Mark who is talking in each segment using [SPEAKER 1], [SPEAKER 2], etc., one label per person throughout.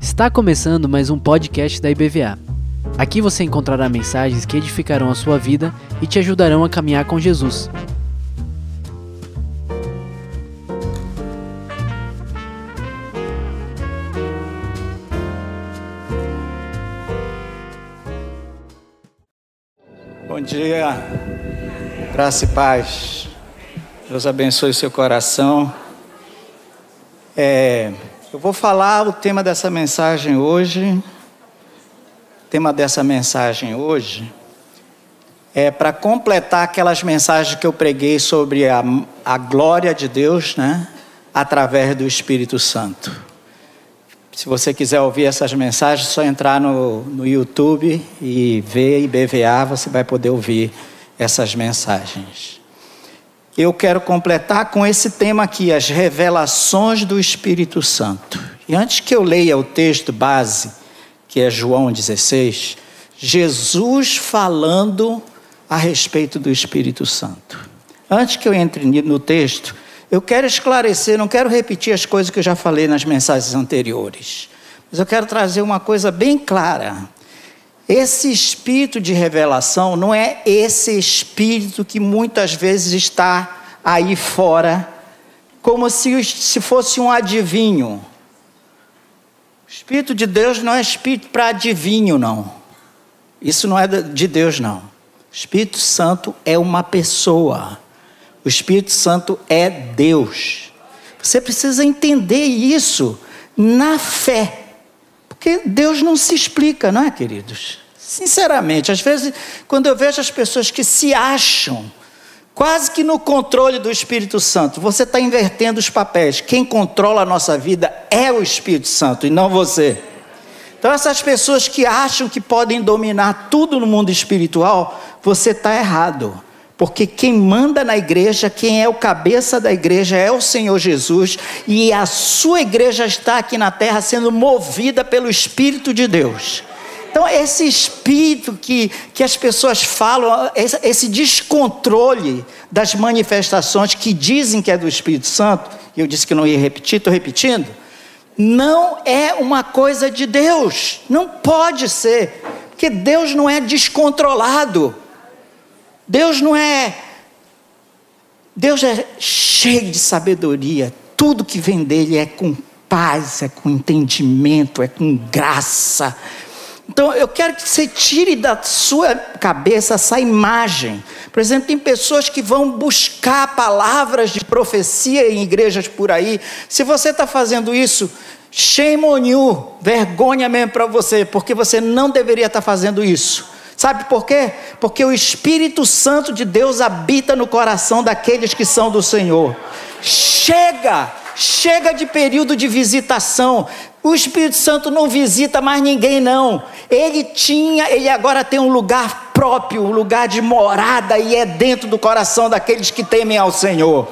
[SPEAKER 1] Está começando mais um podcast da IBVA. Aqui você encontrará mensagens que edificarão a sua vida e te ajudarão a caminhar com Jesus.
[SPEAKER 2] Bom dia, graça e paz. Deus abençoe seu coração. É, eu vou falar o tema dessa mensagem hoje. O tema dessa mensagem hoje é para completar aquelas mensagens que eu preguei sobre a, a glória de Deus, né? Através do Espírito Santo. Se você quiser ouvir essas mensagens, é só entrar no, no YouTube e ver IBVA, você vai poder ouvir essas mensagens. Eu quero completar com esse tema aqui, as revelações do Espírito Santo. E antes que eu leia o texto base, que é João 16, Jesus falando a respeito do Espírito Santo. Antes que eu entre no texto, eu quero esclarecer, não quero repetir as coisas que eu já falei nas mensagens anteriores, mas eu quero trazer uma coisa bem clara. Esse espírito de revelação não é esse espírito que muitas vezes está aí fora, como se, se fosse um adivinho. O Espírito de Deus não é espírito para adivinho, não. Isso não é de Deus, não. O Espírito Santo é uma pessoa. O Espírito Santo é Deus. Você precisa entender isso na fé. Porque Deus não se explica, não é, queridos? Sinceramente, às vezes, quando eu vejo as pessoas que se acham quase que no controle do Espírito Santo, você está invertendo os papéis. Quem controla a nossa vida é o Espírito Santo e não você. Então, essas pessoas que acham que podem dominar tudo no mundo espiritual, você está errado. Porque quem manda na igreja, quem é o cabeça da igreja é o Senhor Jesus, e a sua igreja está aqui na terra sendo movida pelo Espírito de Deus. Então, esse espírito que, que as pessoas falam, esse, esse descontrole das manifestações que dizem que é do Espírito Santo, e eu disse que não ia repetir, estou repetindo, não é uma coisa de Deus, não pode ser, porque Deus não é descontrolado. Deus não é. Deus é cheio de sabedoria. Tudo que vem dele é com paz, é com entendimento, é com graça. Então eu quero que você tire da sua cabeça essa imagem. Por exemplo, tem pessoas que vão buscar palavras de profecia em igrejas por aí. Se você está fazendo isso, shame on you, vergonha mesmo para você, porque você não deveria estar tá fazendo isso. Sabe por quê? Porque o Espírito Santo de Deus habita no coração daqueles que são do Senhor. Chega, chega de período de visitação. O Espírito Santo não visita mais ninguém, não. Ele tinha, ele agora tem um lugar próprio, um lugar de morada, e é dentro do coração daqueles que temem ao Senhor.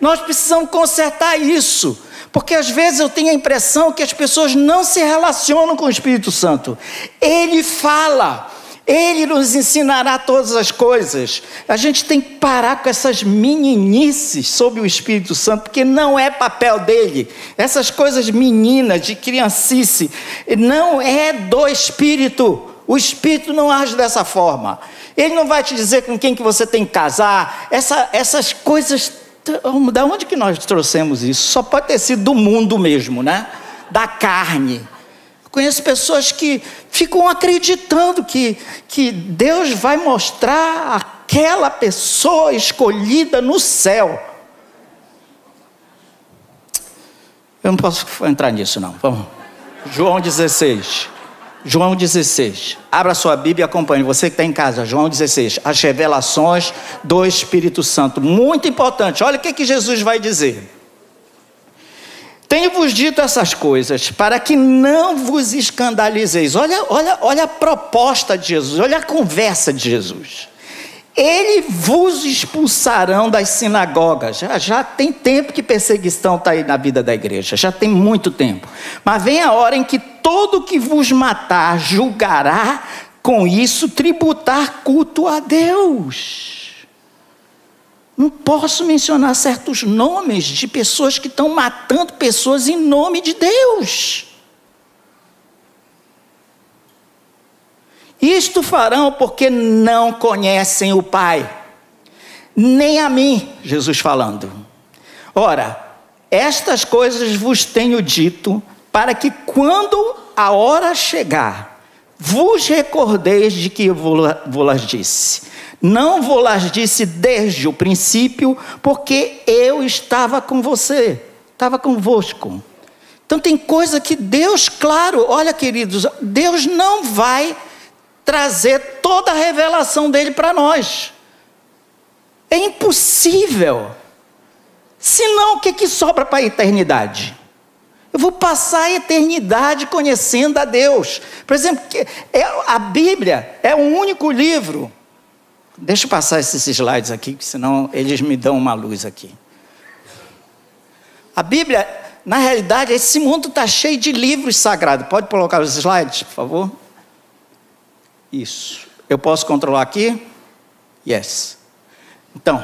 [SPEAKER 2] Nós precisamos consertar isso. Porque às vezes eu tenho a impressão que as pessoas não se relacionam com o Espírito Santo. Ele fala, ele nos ensinará todas as coisas. A gente tem que parar com essas meninices sobre o Espírito Santo, porque não é papel dele. Essas coisas meninas, de criancice, não é do Espírito. O Espírito não age dessa forma. Ele não vai te dizer com quem que você tem que casar. Essa, essas coisas da onde que nós trouxemos isso? Só pode ter sido do mundo mesmo, né? Da carne. conheço pessoas que ficam acreditando que, que Deus vai mostrar aquela pessoa escolhida no céu. Eu não posso entrar nisso, não. Vamos. João 16. João 16. Abra sua Bíblia e acompanhe. Você que está em casa, João 16. As revelações do Espírito Santo. Muito importante. Olha o que, que Jesus vai dizer. Tenho-vos dito essas coisas para que não vos escandalizeis. Olha, olha, olha a proposta de Jesus, olha a conversa de Jesus. Ele vos expulsarão das sinagogas. Já, já tem tempo que perseguição está aí na vida da igreja, já tem muito tempo. Mas vem a hora em que todo que vos matar julgará com isso tributar culto a Deus. Não posso mencionar certos nomes de pessoas que estão matando pessoas em nome de Deus. Isto farão porque não conhecem o Pai, nem a mim, Jesus falando. Ora, estas coisas vos tenho dito, para que quando a hora chegar, vos recordeis de que eu vos disse. Não vos disse desde o princípio, porque eu estava com você, estava convosco. Então tem coisa que Deus, claro, olha queridos, Deus não vai trazer toda a revelação dele para nós. É impossível. Senão, o que, que sobra para a eternidade? Eu vou passar a eternidade conhecendo a Deus. Por exemplo, é, a Bíblia é o único livro. Deixa eu passar esses slides aqui, senão eles me dão uma luz aqui. A Bíblia, na realidade, esse mundo está cheio de livros sagrados. Pode colocar os slides, por favor? Isso. Eu posso controlar aqui? Yes. Então,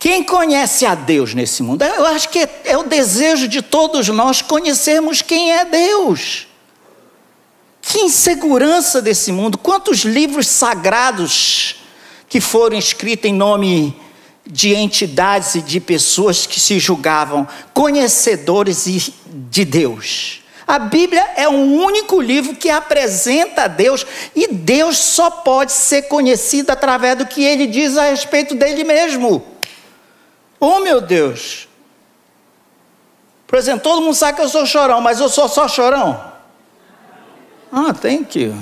[SPEAKER 2] quem conhece a Deus nesse mundo? Eu acho que é, o desejo de todos nós conhecermos quem é Deus. Que insegurança desse mundo. Quantos livros sagrados que foram escritos em nome de entidades e de pessoas que se julgavam conhecedores de Deus. A Bíblia é o único livro que apresenta a Deus e Deus só pode ser conhecido através do que ele diz a respeito dele mesmo. Oh meu Deus! Por exemplo, todo mundo sabe que eu sou chorão, mas eu sou só chorão? Ah, thank you.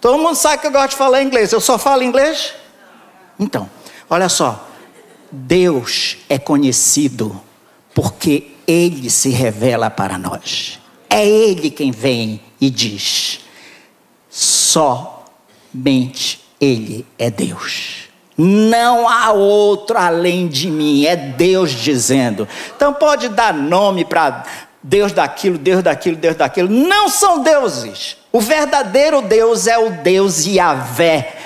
[SPEAKER 2] Todo mundo sabe que eu gosto de falar inglês, eu só falo inglês? Então, olha só. Deus é conhecido porque Ele se revela para nós. É Ele quem vem e diz: somente Ele é Deus. Não há outro além de mim, é Deus dizendo. Então pode dar nome para Deus daquilo, Deus daquilo, Deus daquilo. Não são deuses. O verdadeiro Deus é o Deus Yahvé.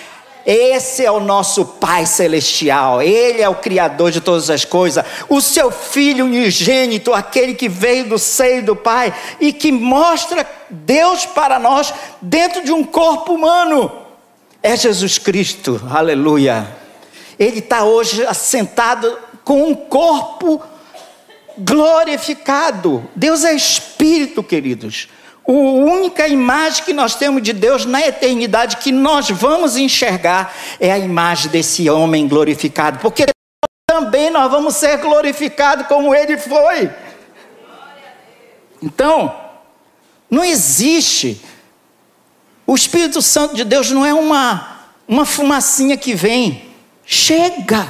[SPEAKER 2] Esse é o nosso Pai Celestial, Ele é o Criador de todas as coisas, o seu Filho unigênito, aquele que veio do seio do Pai e que mostra Deus para nós dentro de um corpo humano é Jesus Cristo, aleluia. Ele está hoje assentado com um corpo glorificado. Deus é Espírito, queridos. A única imagem que nós temos de Deus na eternidade que nós vamos enxergar é a imagem desse homem glorificado, porque também nós vamos ser glorificados como ele foi. Então, não existe o Espírito Santo de Deus não é uma, uma fumacinha que vem, chega.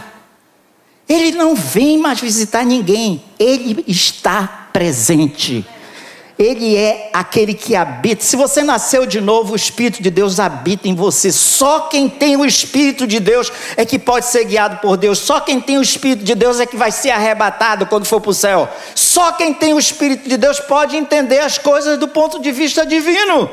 [SPEAKER 2] Ele não vem mais visitar ninguém, ele está presente. Ele é aquele que habita. Se você nasceu de novo, o Espírito de Deus habita em você. Só quem tem o Espírito de Deus é que pode ser guiado por Deus. Só quem tem o Espírito de Deus é que vai ser arrebatado quando for para o céu. Só quem tem o Espírito de Deus pode entender as coisas do ponto de vista divino.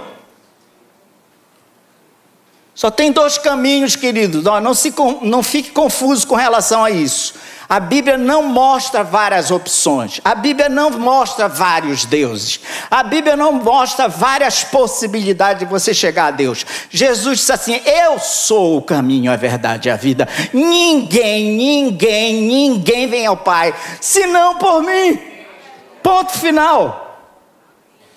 [SPEAKER 2] Só tem dois caminhos, queridos. Não, se, não fique confuso com relação a isso. A Bíblia não mostra várias opções. A Bíblia não mostra vários deuses. A Bíblia não mostra várias possibilidades de você chegar a Deus. Jesus disse assim: Eu sou o caminho, a verdade e a vida. Ninguém, ninguém, ninguém vem ao Pai senão por mim. Ponto final.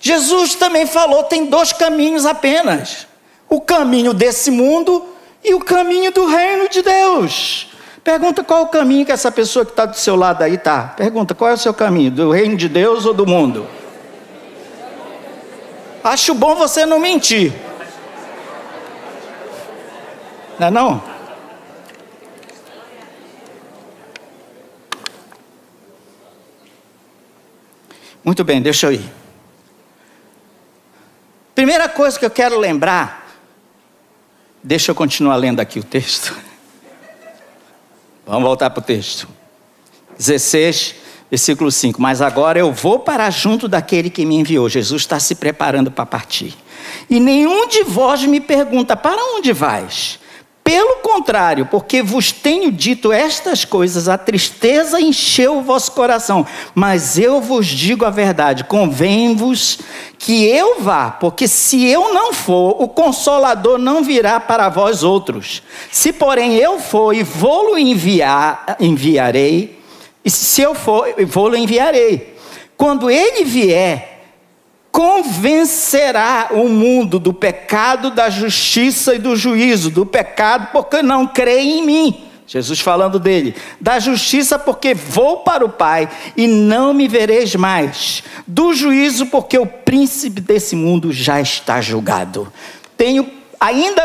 [SPEAKER 2] Jesus também falou: tem dois caminhos apenas o caminho desse mundo e o caminho do reino de Deus. Pergunta qual o caminho que essa pessoa que está do seu lado aí está. Pergunta qual é o seu caminho, do reino de Deus ou do mundo? Acho bom você não mentir. Não é não? Muito bem, deixa eu ir. Primeira coisa que eu quero lembrar Deixa eu continuar lendo aqui o texto. Vamos voltar para o texto. 16, versículo 5. Mas agora eu vou para junto daquele que me enviou. Jesus está se preparando para partir. E nenhum de vós me pergunta: para onde vais? Pelo contrário, porque vos tenho dito estas coisas, a tristeza encheu o vosso coração. Mas eu vos digo a verdade: convém-vos que eu vá, porque se eu não for, o consolador não virá para vós outros. Se, porém, eu for e vou-lo enviar, enviarei, e se eu for, vou-lo enviarei. Quando ele vier, convencerá o mundo do pecado, da justiça e do juízo. Do pecado, porque não creem em mim. Jesus falando dele. Da justiça, porque vou para o Pai e não me vereis mais. Do juízo, porque o príncipe desse mundo já está julgado. Tenho ainda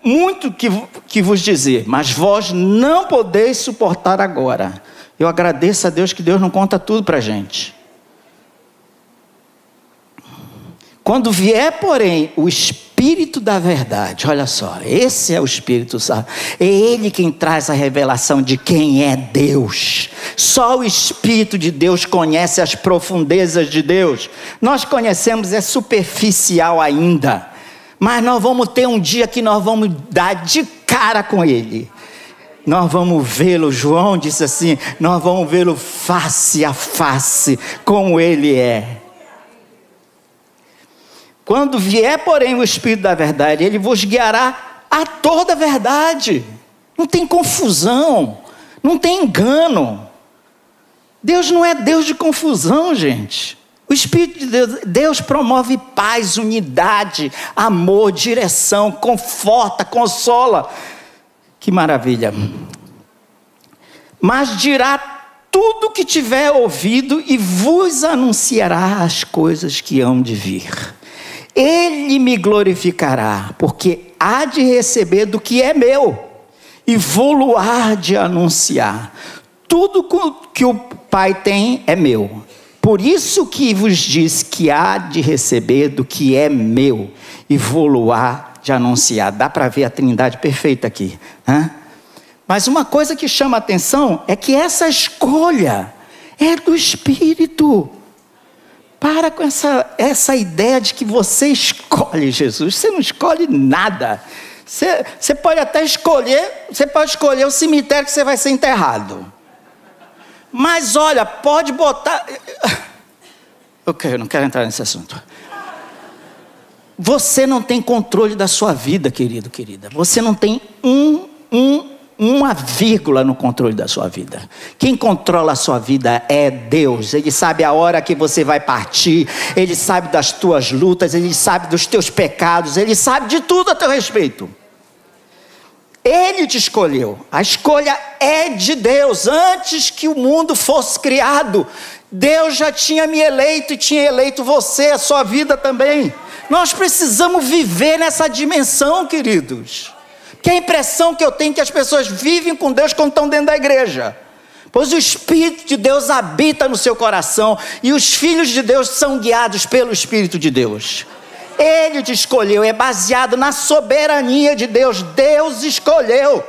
[SPEAKER 2] muito que, que vos dizer, mas vós não podeis suportar agora. Eu agradeço a Deus que Deus não conta tudo para a gente. Quando vier, porém, o Espírito da Verdade, olha só, esse é o Espírito Santo, é Ele quem traz a revelação de quem é Deus. Só o Espírito de Deus conhece as profundezas de Deus. Nós conhecemos, é superficial ainda, mas nós vamos ter um dia que nós vamos dar de cara com Ele nós vamos vê-lo, João disse assim: nós vamos vê-lo face a face, como ele é. Quando vier, porém, o Espírito da Verdade, ele vos guiará a toda a verdade. Não tem confusão, não tem engano. Deus não é Deus de confusão, gente. O Espírito de Deus, Deus promove paz, unidade, amor, direção, conforta, consola. Que maravilha. Mas dirá tudo que tiver ouvido e vos anunciará as coisas que hão de vir. Ele me glorificará, porque há de receber do que é meu, e há de anunciar. Tudo que o Pai tem é meu. Por isso que vos diz que há de receber do que é meu, e há de anunciar. Dá para ver a trindade perfeita aqui. Mas uma coisa que chama atenção é que essa escolha é do Espírito. Para com essa, essa ideia de que você escolhe Jesus. Você não escolhe nada. Você, você pode até escolher, você pode escolher o cemitério que você vai ser enterrado. Mas olha, pode botar. Ok, eu não quero entrar nesse assunto. Você não tem controle da sua vida, querido, querida. Você não tem um, um uma vírgula no controle da sua vida. Quem controla a sua vida é Deus. Ele sabe a hora que você vai partir, ele sabe das tuas lutas, ele sabe dos teus pecados, ele sabe de tudo a teu respeito. Ele te escolheu. A escolha é de Deus. Antes que o mundo fosse criado, Deus já tinha me eleito e tinha eleito você, a sua vida também. Nós precisamos viver nessa dimensão, queridos. Que a impressão que eu tenho é que as pessoas vivem com Deus quando estão dentro da igreja. Pois o Espírito de Deus habita no seu coração e os filhos de Deus são guiados pelo Espírito de Deus. Ele te escolheu, é baseado na soberania de Deus. Deus escolheu.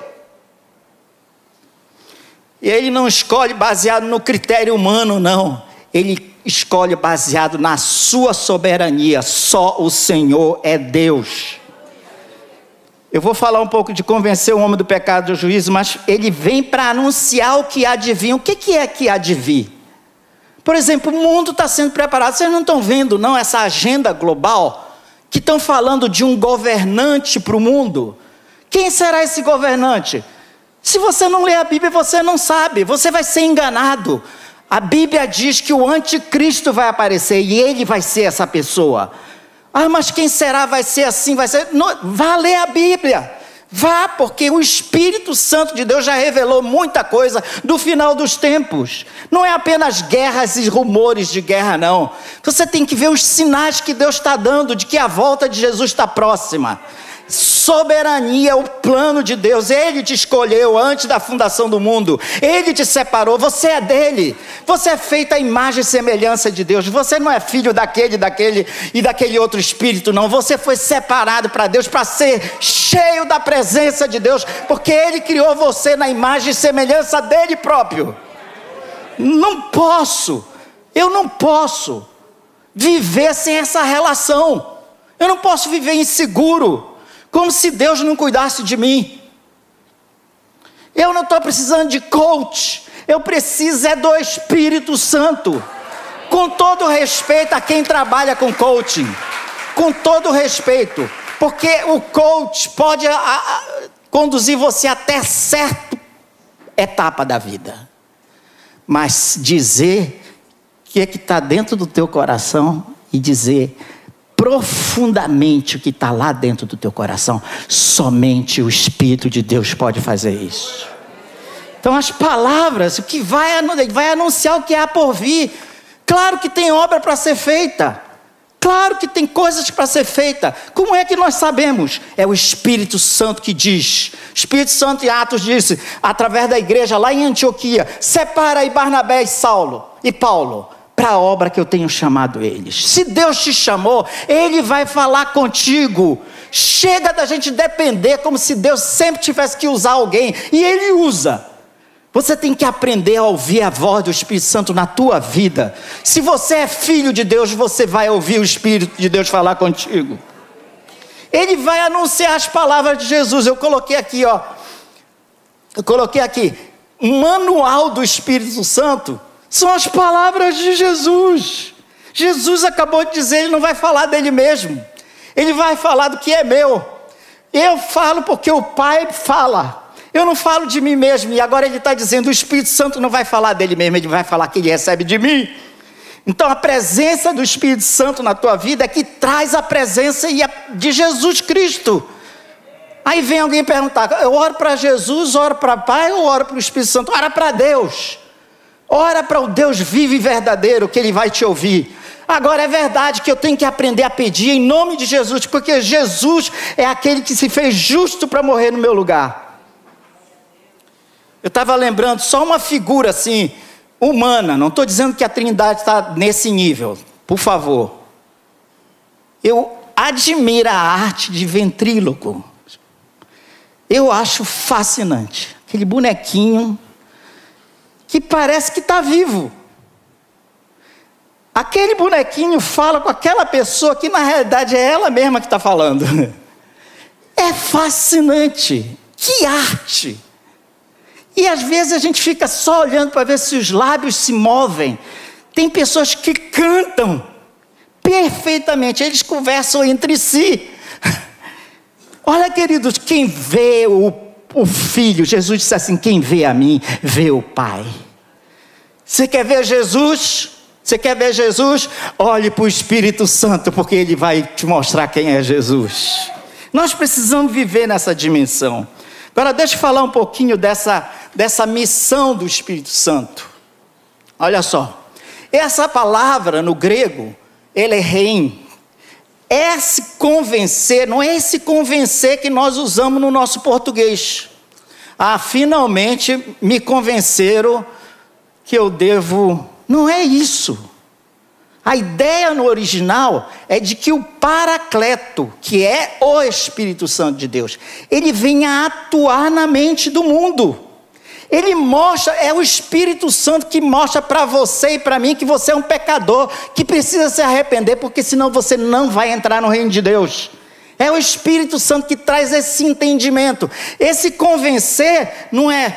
[SPEAKER 2] E ele não escolhe baseado no critério humano, não. Ele escolhe baseado na sua soberania. Só o Senhor é Deus. Eu vou falar um pouco de convencer o homem do pecado do juízo, mas ele vem para anunciar o que há de vir. O que, que é que há de vir? Por exemplo, o mundo está sendo preparado. Vocês não estão vendo, não, essa agenda global? Que estão falando de um governante para o mundo? Quem será esse governante? Se você não lê a Bíblia, você não sabe, você vai ser enganado. A Bíblia diz que o anticristo vai aparecer e ele vai ser essa pessoa. Ah, mas quem será? Vai ser assim? Vai ser. Não, vá ler a Bíblia. Vá, porque o Espírito Santo de Deus já revelou muita coisa do final dos tempos. Não é apenas guerras e rumores de guerra, não. Você tem que ver os sinais que Deus está dando de que a volta de Jesus está próxima. Soberania, o plano de Deus, Ele te escolheu antes da fundação do mundo, Ele te separou, você é dele, você é feita a imagem e semelhança de Deus, você não é filho daquele, daquele e daquele outro espírito, não, você foi separado para Deus, para ser cheio da presença de Deus, porque Ele criou você na imagem e semelhança dele próprio. Não posso, eu não posso viver sem essa relação, eu não posso viver inseguro como se Deus não cuidasse de mim. Eu não estou precisando de coach. Eu preciso é do Espírito Santo. Com todo respeito a quem trabalha com coaching. Com todo respeito. Porque o coach pode a, a, conduzir você até certa etapa da vida. Mas dizer o que é que está dentro do teu coração e dizer profundamente o que está lá dentro do teu coração, somente o Espírito de Deus pode fazer isso. Então, as palavras, o que vai, vai anunciar o que há por vir. Claro que tem obra para ser feita. Claro que tem coisas para ser feita. Como é que nós sabemos? É o Espírito Santo que diz. Espírito Santo em Atos disse, através da igreja lá em Antioquia: separa aí Barnabé e Saulo e Paulo para a obra que eu tenho chamado eles. Se Deus te chamou, Ele vai falar contigo. Chega da gente depender como se Deus sempre tivesse que usar alguém e Ele usa. Você tem que aprender a ouvir a voz do Espírito Santo na tua vida. Se você é filho de Deus, você vai ouvir o Espírito de Deus falar contigo. Ele vai anunciar as palavras de Jesus. Eu coloquei aqui, ó. Eu coloquei aqui, manual do Espírito Santo são as palavras de Jesus. Jesus acabou de dizer, ele não vai falar dele mesmo. Ele vai falar do que é meu. Eu falo porque o Pai fala. Eu não falo de mim mesmo, e agora ele está dizendo: o Espírito Santo não vai falar dele mesmo, ele vai falar que ele recebe de mim. Então a presença do Espírito Santo na tua vida é que traz a presença de Jesus Cristo. Aí vem alguém perguntar: eu oro para Jesus, oro para Pai ou oro para o Espírito Santo? Ora para Deus. Ora para o Deus vivo e verdadeiro, que Ele vai te ouvir. Agora é verdade que eu tenho que aprender a pedir em nome de Jesus, porque Jesus é aquele que se fez justo para morrer no meu lugar. Eu estava lembrando só uma figura assim, humana, não estou dizendo que a Trindade está nesse nível, por favor. Eu admiro a arte de ventríloco. Eu acho fascinante. Aquele bonequinho que parece que está vivo. Aquele bonequinho fala com aquela pessoa que na realidade é ela mesma que está falando. É fascinante. Que arte! E às vezes a gente fica só olhando para ver se os lábios se movem. Tem pessoas que cantam perfeitamente, eles conversam entre si. Olha, queridos, quem vê o, o Filho, Jesus disse assim: quem vê a mim, vê o Pai. Você quer ver Jesus? Você quer ver Jesus? Olhe para o Espírito Santo, porque ele vai te mostrar quem é Jesus. Nós precisamos viver nessa dimensão. Agora, deixa eu falar um pouquinho dessa, dessa missão do Espírito Santo. Olha só, essa palavra no grego, ele é reim. É se convencer, não é esse convencer que nós usamos no nosso português. Ah, finalmente me convenceram que eu devo. Não é isso. A ideia no original é de que o Paracleto, que é o Espírito Santo de Deus, ele venha atuar na mente do mundo. Ele mostra, é o Espírito Santo que mostra para você e para mim que você é um pecador, que precisa se arrepender, porque senão você não vai entrar no reino de Deus. É o Espírito Santo que traz esse entendimento. Esse convencer não é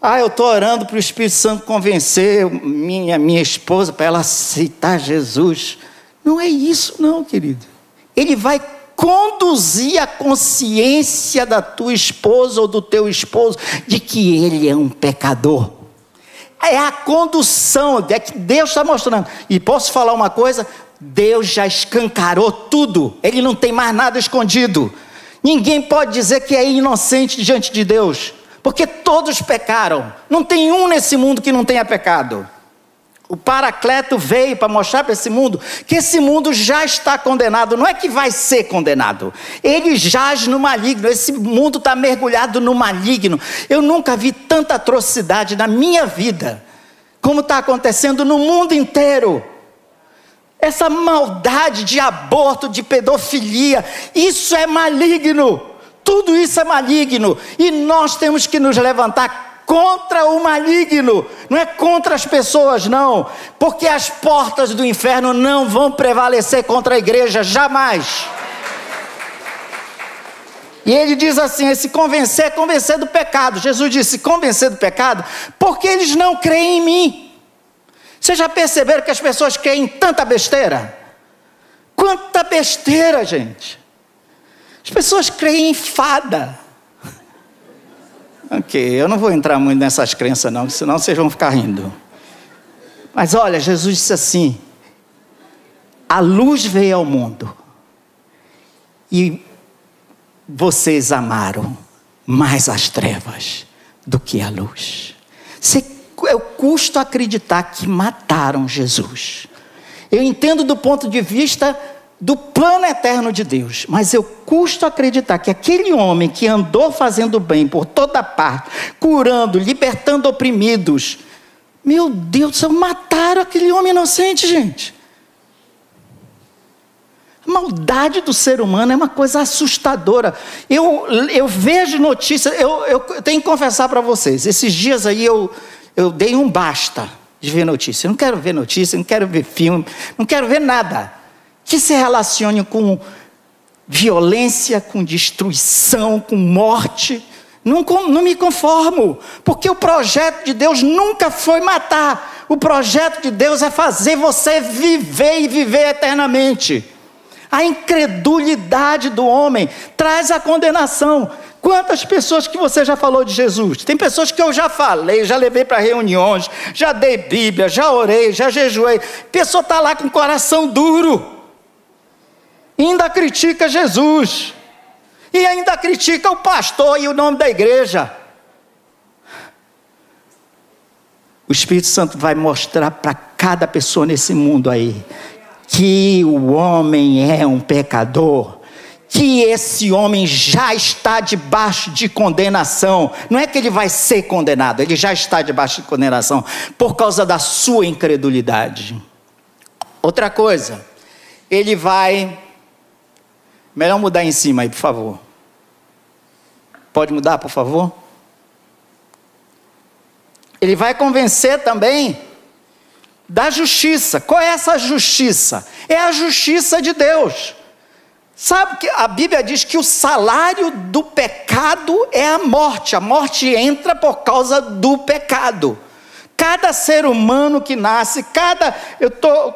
[SPEAKER 2] ah, eu estou orando para o Espírito Santo convencer minha, minha esposa para ela aceitar Jesus. Não é isso, não, querido. Ele vai conduzir a consciência da tua esposa ou do teu esposo de que ele é um pecador. É a condução, é que Deus está mostrando. E posso falar uma coisa? Deus já escancarou tudo, ele não tem mais nada escondido. Ninguém pode dizer que é inocente diante de Deus porque todos pecaram. Não tem um nesse mundo que não tenha pecado. O Paracleto veio para mostrar para esse mundo que esse mundo já está condenado, não é que vai ser condenado, ele jaz no maligno, esse mundo está mergulhado no maligno. Eu nunca vi tanta atrocidade na minha vida, como está acontecendo no mundo inteiro. Essa maldade de aborto, de pedofilia, isso é maligno. Tudo isso é maligno e nós temos que nos levantar contra o maligno, não é contra as pessoas, não, porque as portas do inferno não vão prevalecer contra a igreja jamais. E ele diz assim: esse convencer é convencer do pecado. Jesus disse: convencer do pecado, porque eles não creem em mim. Vocês já perceberam que as pessoas creem em tanta besteira? Quanta besteira, gente. As pessoas creem em fada. Ok, eu não vou entrar muito nessas crenças, não, senão vocês vão ficar rindo. Mas olha, Jesus disse assim: a luz veio ao mundo e vocês amaram mais as trevas do que a luz. Eu custo acreditar que mataram Jesus. Eu entendo do ponto de vista do plano eterno de Deus, mas eu custo acreditar que aquele homem que andou fazendo bem por toda parte, curando, libertando oprimidos, meu Deus do céu, mataram aquele homem inocente, gente. A maldade do ser humano é uma coisa assustadora. Eu, eu vejo notícias, eu, eu tenho que confessar para vocês, esses dias aí eu, eu dei um basta de ver notícia. Eu não quero ver notícia, não quero ver filme, não quero ver nada que se relacione com violência, com destruição, com morte. Não, não me conformo, porque o projeto de Deus nunca foi matar. O projeto de Deus é fazer você viver e viver eternamente. A incredulidade do homem traz a condenação. Quantas pessoas que você já falou de Jesus? Tem pessoas que eu já falei, já levei para reuniões, já dei Bíblia, já orei, já jejuei. A pessoa está lá com o coração duro. Ainda critica Jesus. E ainda critica o pastor e o nome da igreja. O Espírito Santo vai mostrar para cada pessoa nesse mundo aí que o homem é um pecador, que esse homem já está debaixo de condenação. Não é que ele vai ser condenado, ele já está debaixo de condenação por causa da sua incredulidade. Outra coisa, ele vai. Melhor mudar em cima aí, por favor. Pode mudar, por favor? Ele vai convencer também da justiça. Qual é essa justiça? É a justiça de Deus. Sabe que a Bíblia diz que o salário do pecado é a morte. A morte entra por causa do pecado. Cada ser humano que nasce, cada. Eu tô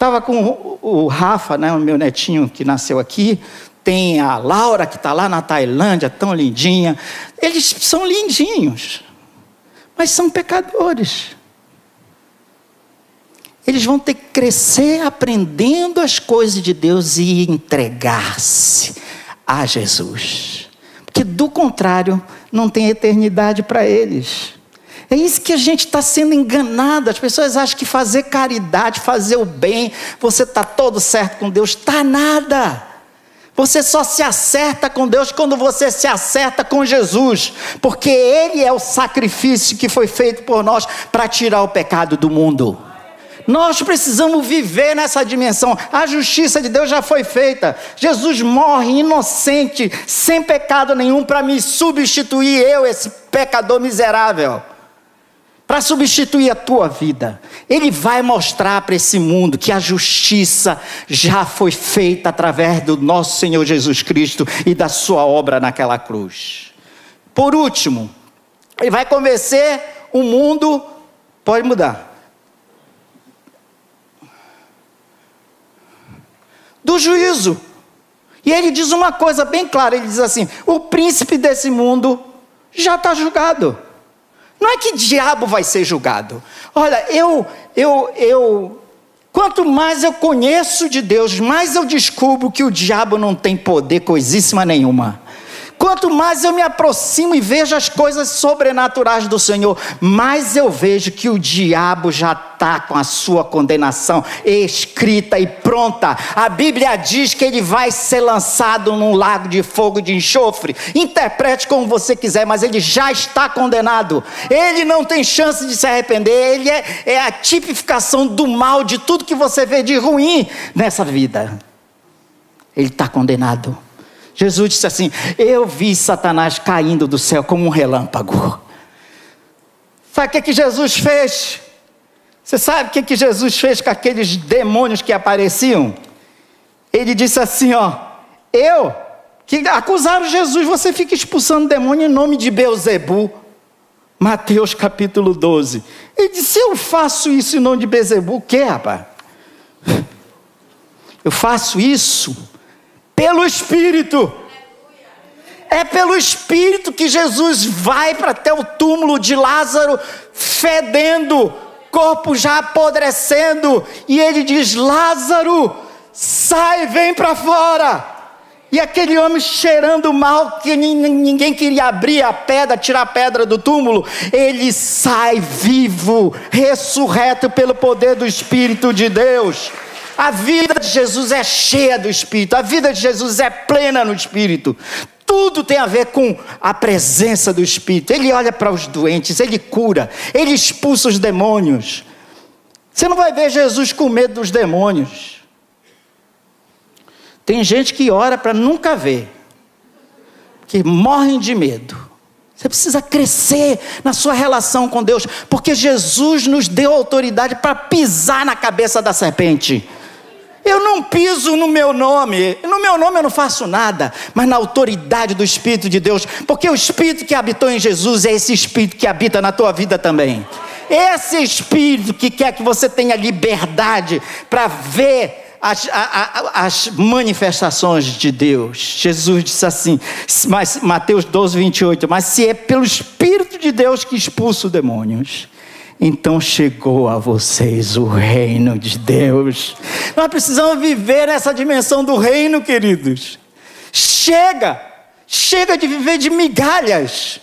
[SPEAKER 2] estava com o Rafa, né, o meu netinho que nasceu aqui. Tem a Laura que está lá na Tailândia, tão lindinha. Eles são lindinhos, mas são pecadores eles vão ter que crescer aprendendo as coisas de Deus e entregar-se a Jesus. Porque do contrário, não tem eternidade para eles. É isso que a gente está sendo enganado. As pessoas acham que fazer caridade, fazer o bem, você está todo certo com Deus. Está nada. Você só se acerta com Deus quando você se acerta com Jesus, porque Ele é o sacrifício que foi feito por nós para tirar o pecado do mundo. Nós precisamos viver nessa dimensão. A justiça de Deus já foi feita. Jesus morre inocente, sem pecado nenhum, para me substituir, eu, esse pecador miserável. Para substituir a tua vida. Ele vai mostrar para esse mundo que a justiça já foi feita através do nosso Senhor Jesus Cristo e da sua obra naquela cruz. Por último, ele vai convencer o mundo. Pode mudar do juízo. E ele diz uma coisa bem clara: ele diz assim: o príncipe desse mundo já está julgado. Não é que diabo vai ser julgado. Olha, eu, eu, eu, quanto mais eu conheço de Deus, mais eu descubro que o diabo não tem poder coisíssima nenhuma. Quanto mais eu me aproximo e vejo as coisas sobrenaturais do Senhor, mais eu vejo que o diabo já está com a sua condenação escrita e pronta. A Bíblia diz que ele vai ser lançado num lago de fogo de enxofre. Interprete como você quiser, mas ele já está condenado. Ele não tem chance de se arrepender. Ele é, é a tipificação do mal, de tudo que você vê de ruim nessa vida. Ele está condenado. Jesus disse assim: Eu vi Satanás caindo do céu como um relâmpago. Sabe o que, que Jesus fez? Você sabe o que, que Jesus fez com aqueles demônios que apareciam? Ele disse assim: Ó, eu que acusaram Jesus, você fica expulsando demônio em nome de Beuzebu. Mateus capítulo 12. Ele disse: Eu faço isso em nome de Bezebu, o que, rapaz? Eu faço isso pelo Espírito. É pelo Espírito que Jesus vai para até o túmulo de Lázaro, fedendo, corpo já apodrecendo, e ele diz: Lázaro, sai, vem para fora. E aquele homem cheirando mal, que ninguém queria abrir a pedra, tirar a pedra do túmulo, ele sai vivo, ressurreto pelo poder do Espírito de Deus. A vida de Jesus é cheia do Espírito, a vida de Jesus é plena no Espírito. Tudo tem a ver com a presença do Espírito. Ele olha para os doentes, ele cura, ele expulsa os demônios. Você não vai ver Jesus com medo dos demônios. Tem gente que ora para nunca ver, que morrem de medo. Você precisa crescer na sua relação com Deus, porque Jesus nos deu autoridade para pisar na cabeça da serpente. Eu não piso no meu nome, no meu nome eu não faço nada, mas na autoridade do Espírito de Deus, porque o Espírito que habitou em Jesus é esse Espírito que habita na tua vida também. Esse Espírito que quer que você tenha liberdade para ver as, a, as, manifestações de Deus. Jesus disse assim, mas, Mateus 12, 28, mas se é pelo Espírito de Deus que expulsa os demônios, então chegou a vocês o reino de Deus. Nós precisamos viver nessa dimensão do reino, queridos. Chega, chega de viver de migalhas.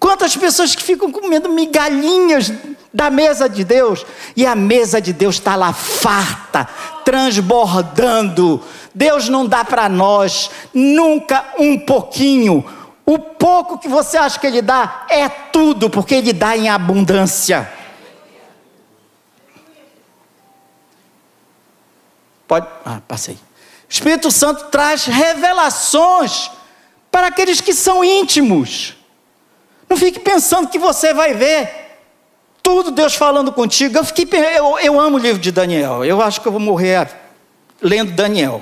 [SPEAKER 2] Quantas pessoas que ficam comendo migalhinhas da mesa de Deus e a mesa de Deus está lá farta, transbordando. Deus não dá para nós nunca um pouquinho. O pouco que você acha que Ele dá é tudo, porque Ele dá em abundância. Pode. Ah, passei. O Espírito Santo traz revelações para aqueles que são íntimos. Não fique pensando que você vai ver tudo Deus falando contigo. Eu, fiquei, eu, eu amo o livro de Daniel. Eu acho que eu vou morrer lendo Daniel.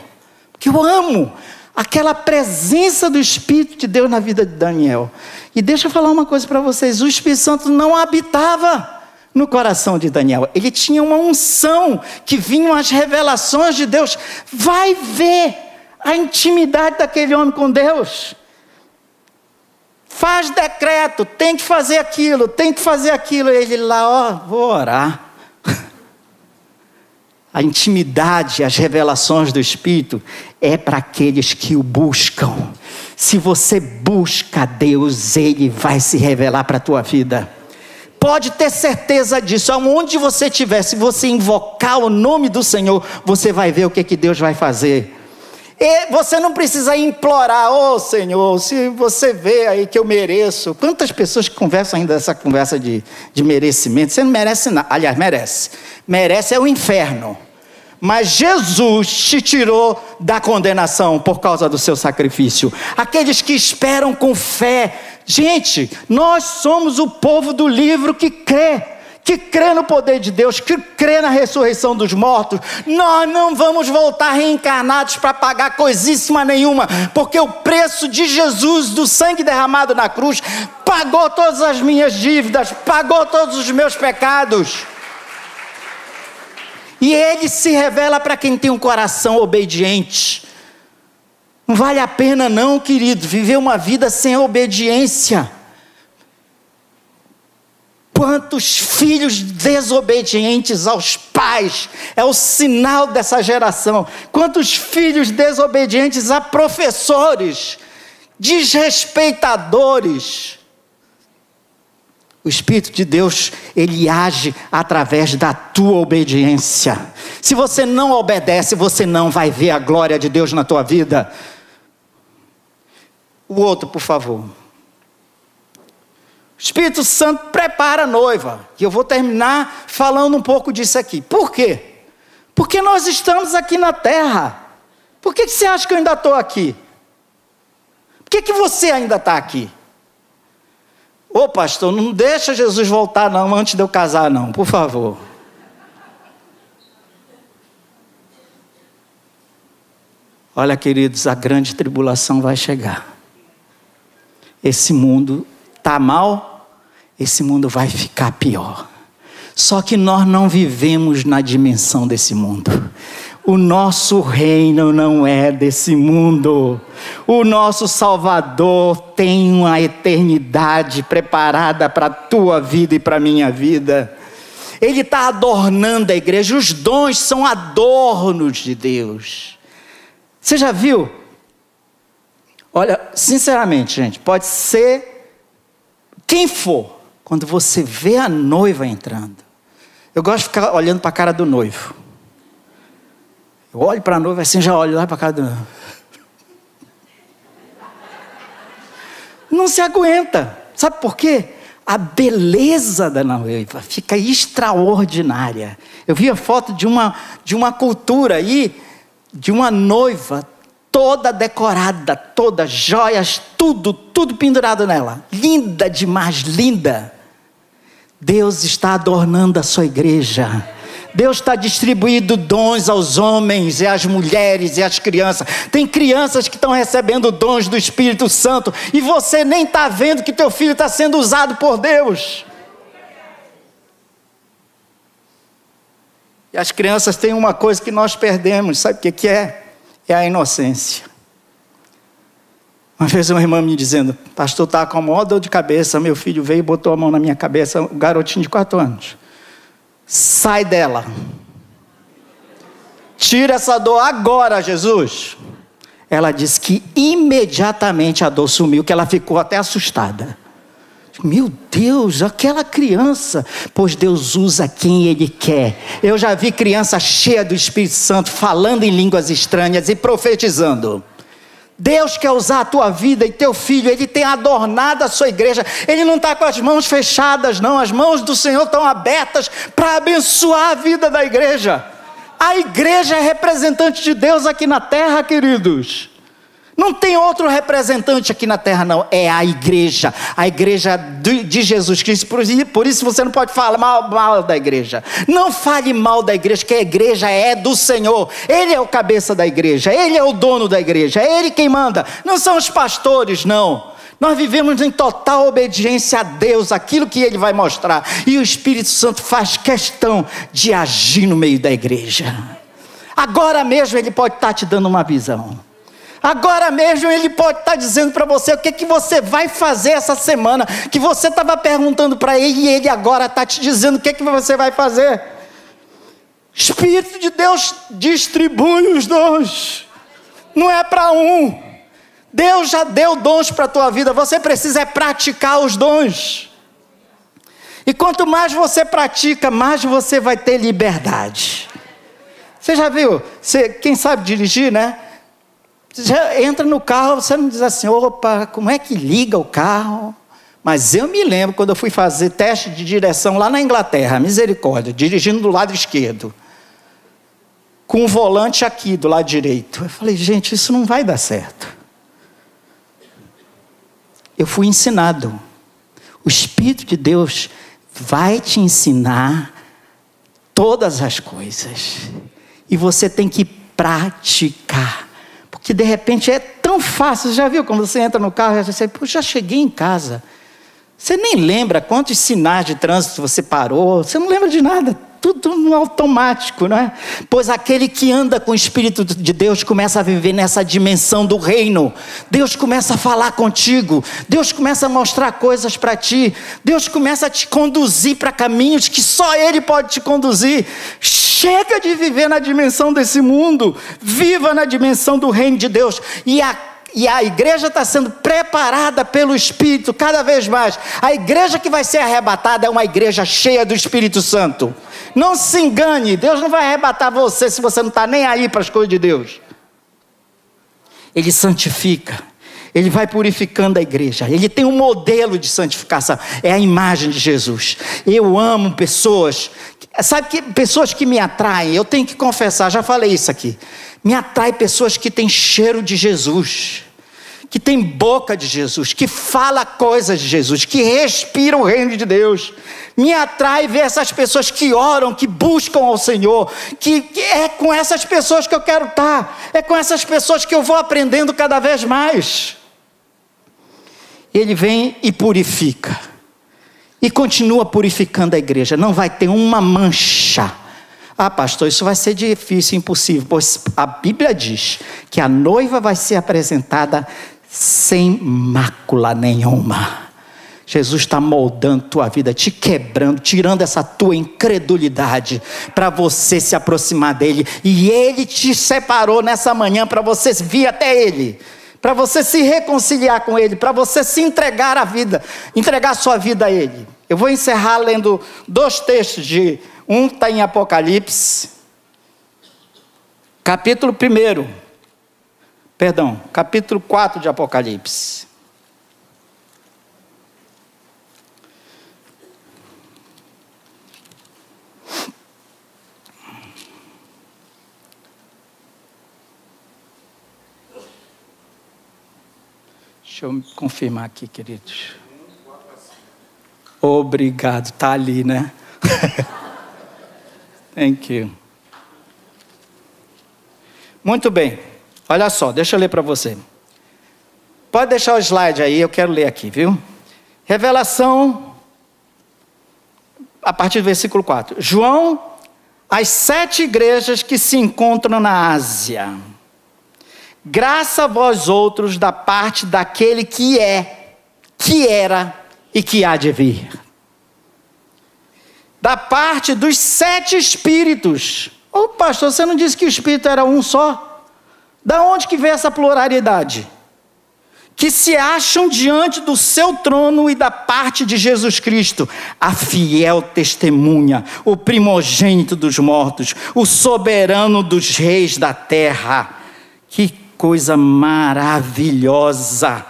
[SPEAKER 2] Porque eu amo aquela presença do Espírito de Deus na vida de Daniel. E deixa eu falar uma coisa para vocês: o Espírito Santo não habitava no coração de Daniel, ele tinha uma unção que vinham as revelações de Deus. Vai ver a intimidade daquele homem com Deus. Faz decreto, tem que fazer aquilo, tem que fazer aquilo. Ele lá, ó, vou orar. A intimidade, as revelações do Espírito é para aqueles que o buscam. Se você busca Deus, Ele vai se revelar para a tua vida. Pode ter certeza disso. Aonde você estiver, se você invocar o nome do Senhor, você vai ver o que, que Deus vai fazer. E você não precisa implorar, ô oh, Senhor, se você vê aí que eu mereço. Quantas pessoas conversam ainda essa conversa de, de merecimento? Você não merece nada. Aliás, merece. Merece é o inferno. Mas Jesus te tirou da condenação por causa do seu sacrifício. Aqueles que esperam com fé. Gente, nós somos o povo do livro que crê que crê no poder de Deus, que crê na ressurreição dos mortos, nós não vamos voltar reencarnados para pagar coisíssima nenhuma, porque o preço de Jesus, do sangue derramado na cruz, pagou todas as minhas dívidas, pagou todos os meus pecados. E ele se revela para quem tem um coração obediente. Não vale a pena, não, querido, viver uma vida sem obediência. Quantos filhos desobedientes aos pais, é o sinal dessa geração. Quantos filhos desobedientes a professores, desrespeitadores. O Espírito de Deus, ele age através da tua obediência. Se você não obedece, você não vai ver a glória de Deus na tua vida. O outro, por favor. Espírito Santo prepara a noiva. E eu vou terminar falando um pouco disso aqui. Por quê? Porque nós estamos aqui na terra. Por que, que você acha que eu ainda estou aqui? Por que, que você ainda está aqui? Ô pastor, não deixa Jesus voltar não antes de eu casar não, por favor. Olha, queridos, a grande tribulação vai chegar. Esse mundo está mal, esse mundo vai ficar pior. Só que nós não vivemos na dimensão desse mundo. O nosso reino não é desse mundo. O nosso Salvador tem uma eternidade preparada para a tua vida e para a minha vida. Ele está adornando a igreja, os dons são adornos de Deus. Você já viu? Olha, sinceramente, gente, pode ser quem for, quando você vê a noiva entrando. Eu gosto de ficar olhando para a cara do noivo. Eu olho para a noiva assim, já olho lá para a cara do noivo. Não se aguenta. Sabe por quê? A beleza da noiva fica extraordinária. Eu vi a foto de uma, de uma cultura aí, de uma noiva toda decorada, toda joias, tudo, tudo pendurado nela. Linda demais, linda. Deus está adornando a sua igreja. Deus está distribuindo dons aos homens e às mulheres e às crianças. Tem crianças que estão recebendo dons do Espírito Santo e você nem está vendo que teu filho está sendo usado por Deus. E as crianças têm uma coisa que nós perdemos, sabe o que, é? É a inocência. Uma vez uma irmã me dizendo, pastor, está com uma dor de cabeça, meu filho veio e botou a mão na minha cabeça, um garotinho de quatro anos. Sai dela. Tira essa dor agora, Jesus. Ela disse que imediatamente a dor sumiu, que ela ficou até assustada. Meu Deus, aquela criança, pois Deus usa quem Ele quer. Eu já vi criança cheia do Espírito Santo falando em línguas estranhas e profetizando. Deus quer usar a tua vida e teu filho, Ele tem adornado a sua igreja, Ele não está com as mãos fechadas, não, as mãos do Senhor estão abertas para abençoar a vida da igreja. A igreja é representante de Deus aqui na terra, queridos. Não tem outro representante aqui na terra, não. É a igreja. A igreja de Jesus Cristo. Por isso você não pode falar mal, mal, da igreja. Não fale mal da igreja, que a igreja é do Senhor. Ele é o cabeça da igreja. Ele é o dono da igreja. É Ele quem manda. Não são os pastores, não. Nós vivemos em total obediência a Deus, aquilo que Ele vai mostrar. E o Espírito Santo faz questão de agir no meio da igreja. Agora mesmo Ele pode estar te dando uma visão. Agora mesmo Ele pode estar dizendo para você o que, que você vai fazer essa semana, que você estava perguntando para Ele e Ele agora está te dizendo o que, que você vai fazer. Espírito de Deus distribui os dons, não é para um. Deus já deu dons para a tua vida, você precisa é praticar os dons. E quanto mais você pratica, mais você vai ter liberdade. Você já viu? Você, quem sabe dirigir, né? Você entra no carro, você não diz assim, opa, como é que liga o carro? Mas eu me lembro quando eu fui fazer teste de direção lá na Inglaterra, misericórdia, dirigindo do lado esquerdo, com o volante aqui do lado direito. Eu falei, gente, isso não vai dar certo. Eu fui ensinado. O Espírito de Deus vai te ensinar todas as coisas. E você tem que praticar que de repente é tão fácil. Você já viu quando você entra no carro e você, puxa, já cheguei em casa. Você nem lembra quantos sinais de trânsito você parou, você não lembra de nada, tudo no automático, não é? Pois aquele que anda com o Espírito de Deus começa a viver nessa dimensão do reino. Deus começa a falar contigo, Deus começa a mostrar coisas para ti, Deus começa a te conduzir para caminhos que só Ele pode te conduzir. Chega de viver na dimensão desse mundo, viva na dimensão do reino de Deus. E a, e a igreja está sendo preparada pelo Espírito cada vez mais. A igreja que vai ser arrebatada é uma igreja cheia do Espírito Santo. Não se engane, Deus não vai arrebatar você se você não está nem aí para as coisas de Deus. Ele santifica. Ele vai purificando a igreja. Ele tem um modelo de santificação. É a imagem de Jesus. Eu amo pessoas. Sabe que pessoas que me atraem, eu tenho que confessar, já falei isso aqui. Me atrai pessoas que têm cheiro de Jesus. Que tem boca de Jesus, que fala coisas de Jesus, que respira o reino de Deus. Me atrai ver essas pessoas que oram, que buscam ao Senhor, que, que é com essas pessoas que eu quero estar, é com essas pessoas que eu vou aprendendo cada vez mais. Ele vem e purifica, e continua purificando a igreja, não vai ter uma mancha. Ah, pastor, isso vai ser difícil, impossível, pois a Bíblia diz que a noiva vai ser apresentada sem mácula nenhuma. Jesus está moldando tua vida, te quebrando, tirando essa tua incredulidade para você se aproximar dele. E ele te separou nessa manhã para você vir até ele, para você se reconciliar com ele, para você se entregar a vida, entregar a sua vida a ele. Eu vou encerrar lendo dois textos de um está em Apocalipse, capítulo 1 Perdão, capítulo 4 de Apocalipse. Deixa eu confirmar aqui, queridos. Obrigado, tá ali, né? Thank you. Muito bem. Olha só, deixa eu ler para você. Pode deixar o slide aí, eu quero ler aqui, viu? Revelação, a partir do versículo 4. João, as sete igrejas que se encontram na Ásia. Graça a vós outros da parte daquele que é, que era e que há de vir. Da parte dos sete espíritos. Ô pastor, você não disse que o espírito era um só? Da onde que vem essa pluralidade? Que se acham diante do seu trono e da parte de Jesus Cristo, a fiel testemunha, o primogênito dos mortos, o soberano dos reis da terra. Que coisa maravilhosa!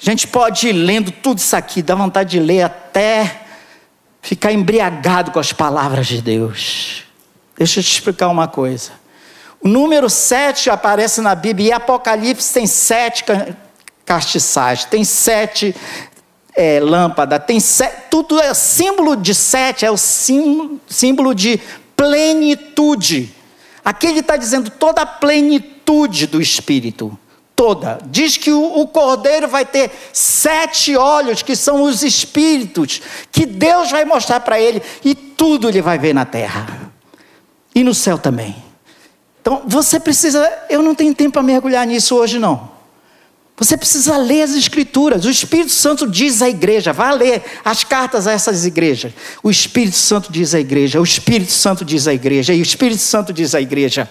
[SPEAKER 2] A gente pode ir lendo tudo isso aqui, dá vontade de ler até ficar embriagado com as palavras de Deus. Deixa eu te explicar uma coisa. O número 7 aparece na Bíblia e Apocalipse tem sete castiçais, tem sete é, lâmpadas, tem sete, tudo é símbolo de sete, é o símbolo, símbolo de plenitude. Aqui ele está dizendo toda a plenitude do Espírito. Toda. Diz que o, o cordeiro vai ter sete olhos, que são os espíritos, que Deus vai mostrar para ele, e tudo ele vai ver na terra. E no céu também. Então, você precisa, eu não tenho tempo para mergulhar nisso hoje não. Você precisa ler as escrituras. O Espírito Santo diz à igreja, vá ler as cartas a essas igrejas. O Espírito Santo diz à igreja, o Espírito Santo diz à igreja, e o Espírito Santo diz à igreja.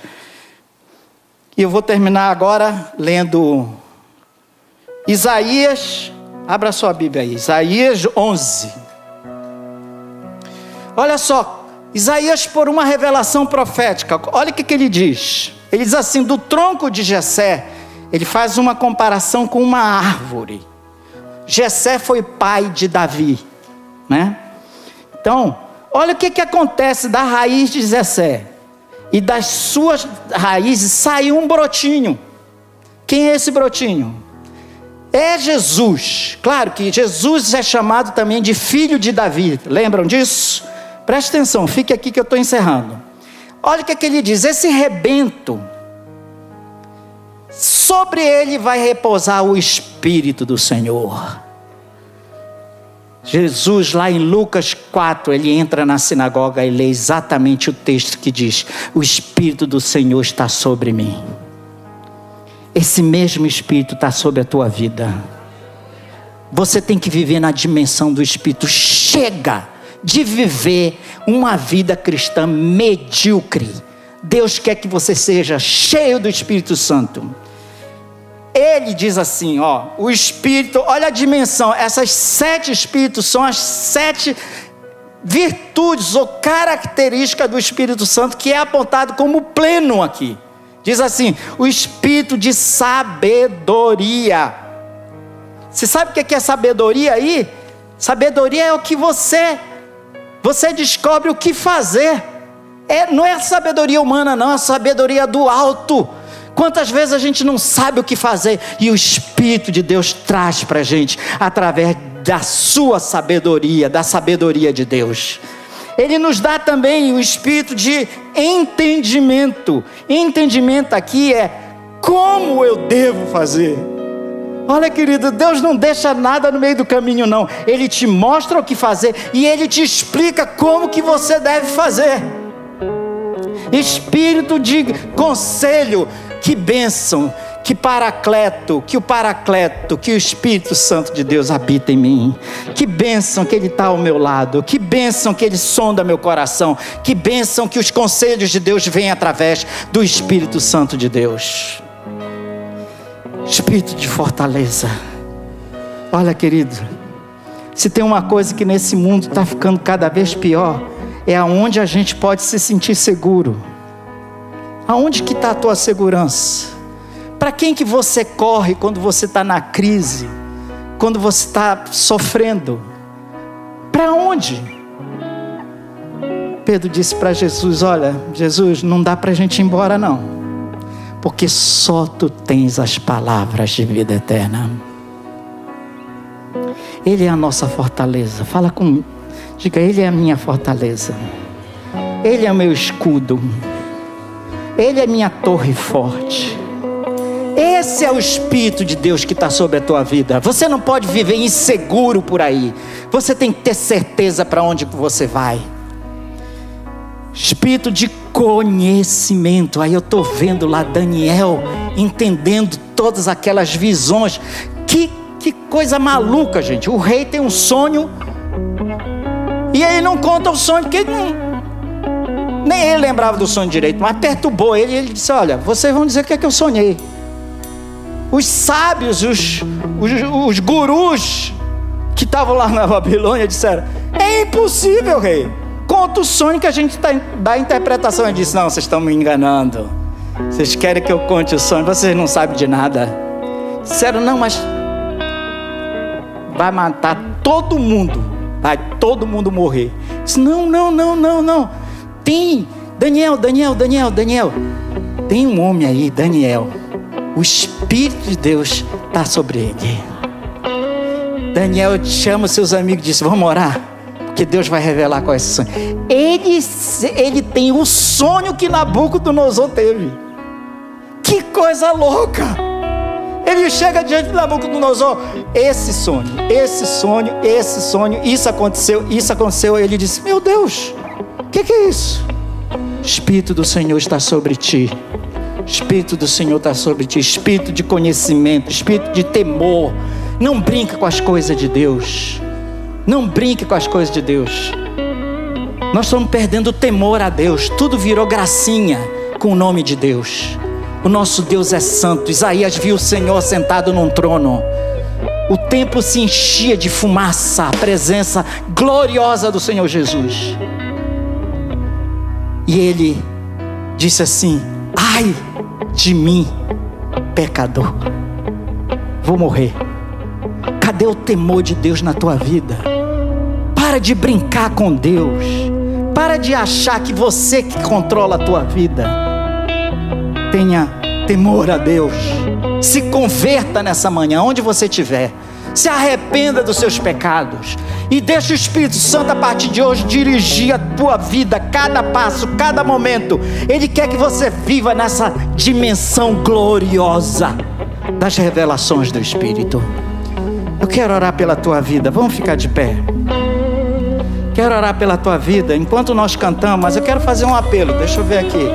[SPEAKER 2] E eu vou terminar agora lendo Isaías, abra sua Bíblia aí, Isaías 11. Olha só, Isaías, por uma revelação profética, olha o que, que ele diz. Ele diz assim: do tronco de Jessé, ele faz uma comparação com uma árvore. Jessé foi pai de Davi, né? Então, olha o que, que acontece da raiz de Jessé. E das suas raízes saiu um brotinho. Quem é esse brotinho? É Jesus. Claro que Jesus é chamado também de filho de Davi. Lembram disso? Preste atenção, fique aqui que eu estou encerrando. Olha o que, é que ele diz: esse rebento, sobre ele vai repousar o Espírito do Senhor. Jesus, lá em Lucas 4, ele entra na sinagoga e lê exatamente o texto que diz: O Espírito do Senhor está sobre mim. Esse mesmo Espírito está sobre a tua vida. Você tem que viver na dimensão do Espírito. Chega! De viver uma vida cristã medíocre. Deus quer que você seja cheio do Espírito Santo. Ele diz assim, ó, o Espírito, olha a dimensão, essas sete Espíritos são as sete virtudes ou características do Espírito Santo que é apontado como pleno aqui. Diz assim, o Espírito de sabedoria. Você sabe o que é sabedoria aí? Sabedoria é o que você você descobre o que fazer. É, não é sabedoria humana, não, é sabedoria do alto. Quantas vezes a gente não sabe o que fazer e o Espírito de Deus traz para a gente através da sua sabedoria, da sabedoria de Deus. Ele nos dá também o espírito de entendimento. Entendimento aqui é como eu devo fazer. Olha, querido, Deus não deixa nada no meio do caminho, não. Ele te mostra o que fazer e ele te explica como que você deve fazer. Espírito de conselho, que bênção, que paracleto, que o paracleto, que o Espírito Santo de Deus habita em mim. Que bênção que Ele está ao meu lado. Que bênção que Ele sonda meu coração. Que bênção que os conselhos de Deus vêm através do Espírito Santo de Deus. Espírito de fortaleza. Olha, querido, se tem uma coisa que nesse mundo está ficando cada vez pior, é aonde a gente pode se sentir seguro. Aonde que está a tua segurança? Para quem que você corre quando você está na crise? Quando você está sofrendo? Para onde? Pedro disse para Jesus: Olha, Jesus, não dá para a gente ir embora, não porque só tu tens as palavras de vida eterna. Ele é a nossa fortaleza. Fala com, diga, Ele é a minha fortaleza. Ele é o meu escudo. Ele é minha torre forte. Esse é o Espírito de Deus que está sobre a tua vida. Você não pode viver inseguro por aí. Você tem que ter certeza para onde você vai. Espírito de conhecimento. Aí eu estou vendo lá Daniel entendendo todas aquelas visões. Que, que coisa maluca, gente. O rei tem um sonho e aí não conta o sonho, porque não, nem ele lembrava do sonho direito, mas perturbou ele ele disse: Olha, vocês vão dizer o que é que eu sonhei. Os sábios, os, os, os gurus que estavam lá na Babilônia disseram: É impossível, rei conta o sonho que a gente tá, dá interpretação. Ele disse: Não, vocês estão me enganando. Vocês querem que eu conte o sonho, vocês não sabem de nada. Disseram: Não, mas vai matar todo mundo. Vai todo mundo morrer. Disse, não, não, não, não, não. Tem. Daniel, Daniel, Daniel, Daniel. Tem um homem aí, Daniel. O Espírito de Deus está sobre ele. Daniel chama seus amigos e diz: Vamos orar que Deus vai revelar qual é esse sonho. Ele, ele tem o sonho que Nabucodonosor teve. Que coisa louca! Ele chega diante de Nabucodonosor, esse sonho, esse sonho, esse sonho, isso aconteceu, isso aconteceu. Ele disse: Meu Deus, o que, que é isso? Espírito do Senhor está sobre ti. Espírito do Senhor está sobre ti. Espírito de conhecimento, espírito de temor. Não brinca com as coisas de Deus. Não brinque com as coisas de Deus. Nós estamos perdendo o temor a Deus. Tudo virou gracinha com o nome de Deus. O nosso Deus é santo. Isaías viu o Senhor sentado num trono. O templo se enchia de fumaça, a presença gloriosa do Senhor Jesus. E ele disse assim: Ai de mim, pecador, vou morrer. Cadê o temor de Deus na tua vida? Para de brincar com Deus. Para de achar que você que controla a tua vida. Tenha temor a Deus. Se converta nessa manhã, onde você estiver. Se arrependa dos seus pecados. E deixe o Espírito Santo a partir de hoje dirigir a tua vida, cada passo, cada momento. Ele quer que você viva nessa dimensão gloriosa das revelações do Espírito. Eu quero orar pela tua vida. Vamos ficar de pé. Quero orar pela tua vida enquanto nós cantamos, mas eu quero fazer um apelo. Deixa eu ver aqui.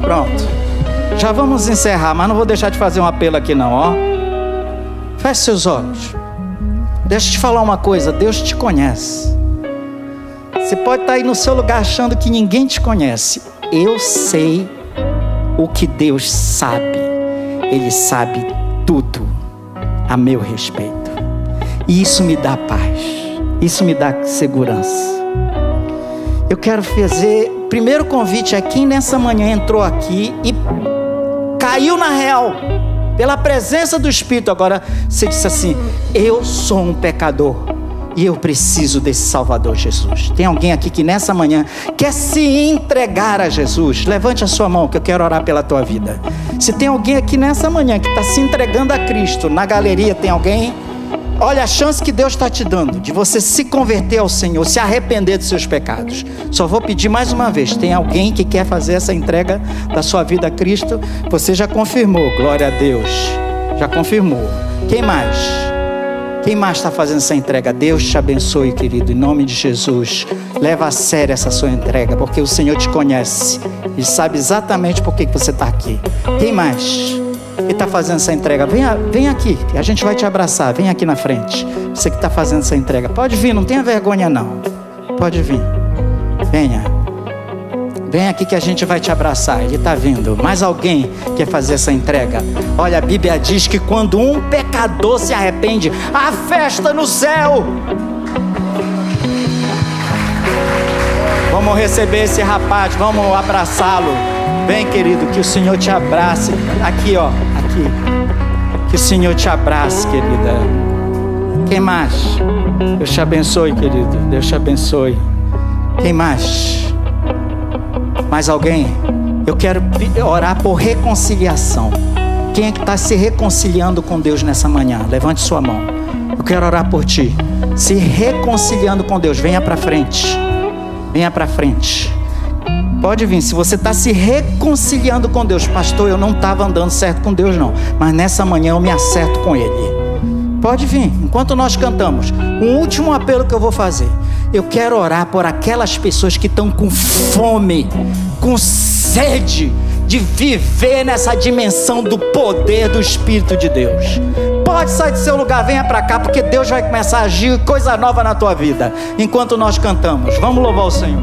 [SPEAKER 2] Pronto. Já vamos encerrar, mas não vou deixar de fazer um apelo aqui não, ó. Feche seus olhos. Deixa eu te falar uma coisa, Deus te conhece. Você pode estar aí no seu lugar achando que ninguém te conhece. Eu sei o que Deus sabe. Ele sabe tudo a meu respeito. E isso me dá paz. Isso me dá segurança. Eu quero fazer. Primeiro convite é quem nessa manhã entrou aqui e caiu na real, pela presença do Espírito. Agora você disse assim: Eu sou um pecador. E eu preciso desse Salvador Jesus. Tem alguém aqui que nessa manhã quer se entregar a Jesus? Levante a sua mão que eu quero orar pela tua vida. Se tem alguém aqui nessa manhã que está se entregando a Cristo, na galeria tem alguém? Olha a chance que Deus está te dando de você se converter ao Senhor, se arrepender dos seus pecados. Só vou pedir mais uma vez: tem alguém que quer fazer essa entrega da sua vida a Cristo? Você já confirmou, glória a Deus. Já confirmou. Quem mais? Quem mais está fazendo essa entrega? Deus te abençoe, querido, em nome de Jesus. Leva a sério essa sua entrega, porque o Senhor te conhece e sabe exatamente por que você está aqui. Quem mais? Que está fazendo essa entrega, vem, vem aqui, a gente vai te abraçar, vem aqui na frente. Você que está fazendo essa entrega, pode vir, não tenha vergonha não. Pode vir, venha. Vem aqui que a gente vai te abraçar. Ele está vindo. Mais alguém quer fazer essa entrega? Olha, a Bíblia diz que quando um pecador se arrepende, há festa no céu. Vamos receber esse rapaz, vamos abraçá-lo. Vem, querido, que o Senhor te abrace. Aqui, ó, aqui. Que o Senhor te abrace, querida. Quem mais? Deus te abençoe, querido. Deus te abençoe. Quem mais? Mais alguém? Eu quero orar por reconciliação. Quem é que está se reconciliando com Deus nessa manhã? Levante sua mão. Eu quero orar por ti. Se reconciliando com Deus, venha para frente. Venha para frente. Pode vir, se você está se reconciliando com Deus, pastor, eu não estava andando certo com Deus, não, mas nessa manhã eu me acerto com Ele. Pode vir, enquanto nós cantamos. Um último apelo que eu vou fazer. Eu quero orar por aquelas pessoas que estão com fome, com sede de viver nessa dimensão do poder do Espírito de Deus. Pode sair do seu lugar, venha para cá, porque Deus vai começar a agir coisa nova na tua vida enquanto nós cantamos. Vamos louvar o Senhor.